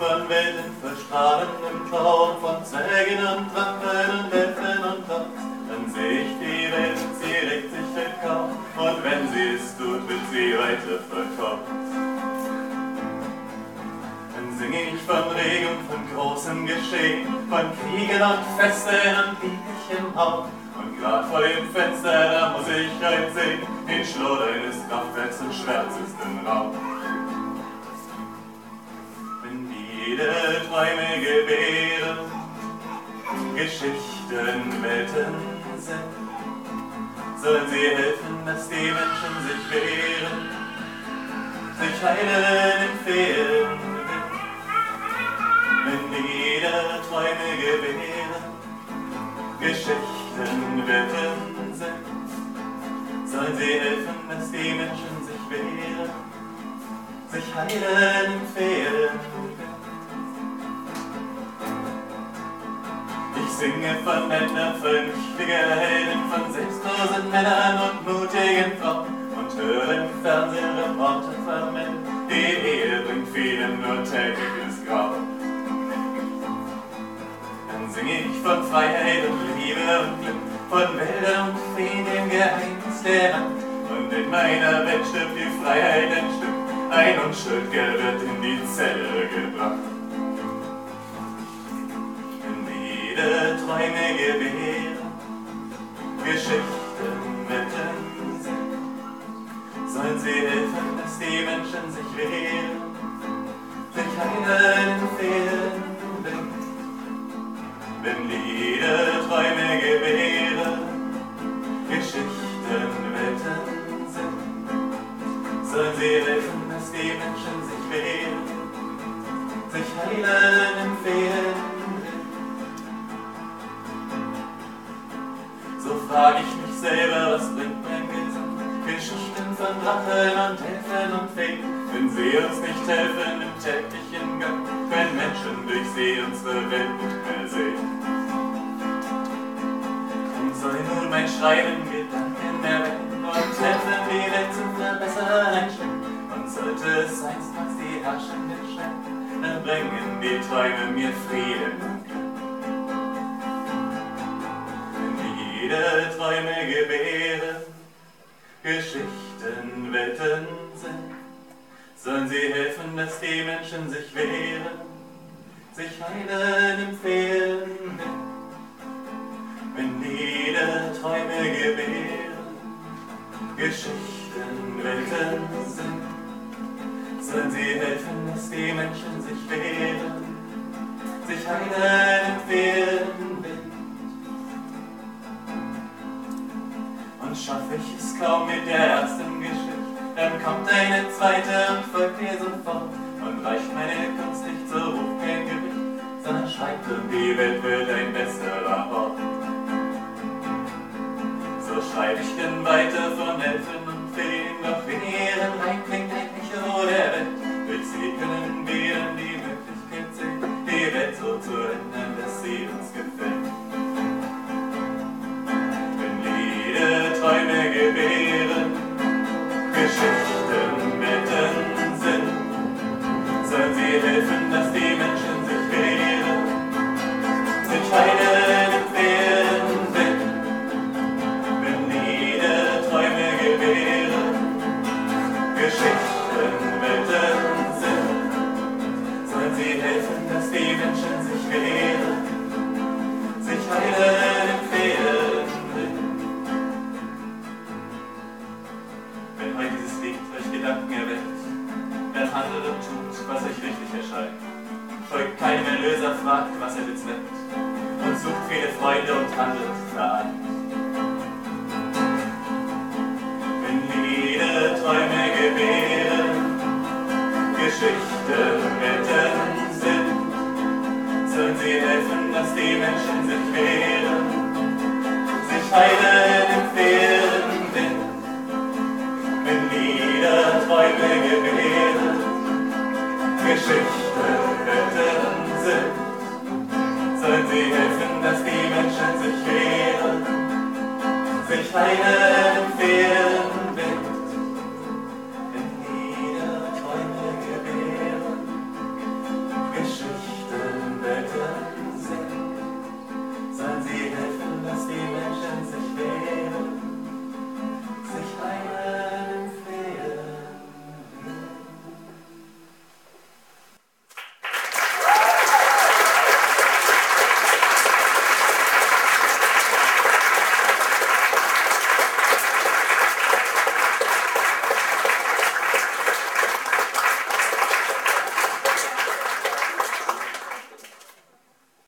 von Welten verstrahlendem Traum, von Zwergen und und Elfen und Gott. Dann seh ich die Welt, sie regt sich willkommen, und wenn sie es tut, wird sie weiter verkommen. Dann sing ich von Regen, von großem Geschehen, von Kriegen und Festen und lieblichem Haus. Und grad vor dem Fenster, da muss ich heute sehen, den Schlot eines Kraftwerks und schwärzesten Raum. Träume gebären, Geschichten, Welten sind, sollen sie helfen, dass die Menschen sich wehren, sich heilen im Fehlen. Wenn jeder Träume gebären, Geschichten, Welten sind, sollen sie helfen, dass die Menschen sich wehren, sich heilen im Fehlen. Ich singe von Männern, vernünftiger Helden, von selbstlosen Männern und mutigen Frauen und höre im Fernsehen Reporter von Männern, die Ehe bringt vielen nur tägliches Grauen. Dann singe ich von Freiheit und Liebe und Glück, von Wäldern und Feen, dem Geheimnis der Nacht. Und in meiner Welt stirbt die Freiheit ein Stück, ein Unschuldger wird in die Zelle gewähren, Geschichten wetten sind, sollen sie helfen, dass die Menschen sich wehren, sich heilen fehlen. Wenn Lieder Träume gewähren, Geschichten wetten sind, sollen sie helfen, dass die Menschen sich wehren, sich heilen im frag ich mich selber, was bringt mein Gesang? Geschichten von Drachen und Elfen und Feen, wenn sie uns nicht helfen im täglichen Gang, wenn Menschen durch sie unsere Welt nicht mehr sehen. Und soll nun mein Schreiben Gedanken erwecken und helfen, die Welt zu verbessern einstellen. Und sollte es einstmals die Herrschenden scheinen, dann bringen die Träume mir Frieden jede Träume gebären, Geschichten, Welten sind, sollen sie helfen, dass die Menschen sich wehren, sich heilen im Fehlen. Wenn jede Träume gebären, Geschichten, Welten sind, sollen sie helfen, dass die Menschen sich wehren, sich heilen im Und schaffe ich es kaum mit der ersten Geschichte, dann kommt eine zweite und folgt ihr sofort und reicht meine Kunst nicht so hoch kein Gewicht, sondern schreibt und die Welt wird ein besserer Ort. So schreibe ich denn weiter von Elfen was euch richtig erscheint. Folgt keinem Erlöser, fragt, was er bezweckt, und sucht viele Freunde und handelt vereint. Wenn Lieder Träume gebären, Geschichten retten sind, sollen sie helfen, dass die Menschen sich wehren, sich heilen im Fehlen Wind wenn Lieder Träume gewähren, Geschichten retten sind, sollen sie helfen, dass die Menschen sich wehren, sich Fehlen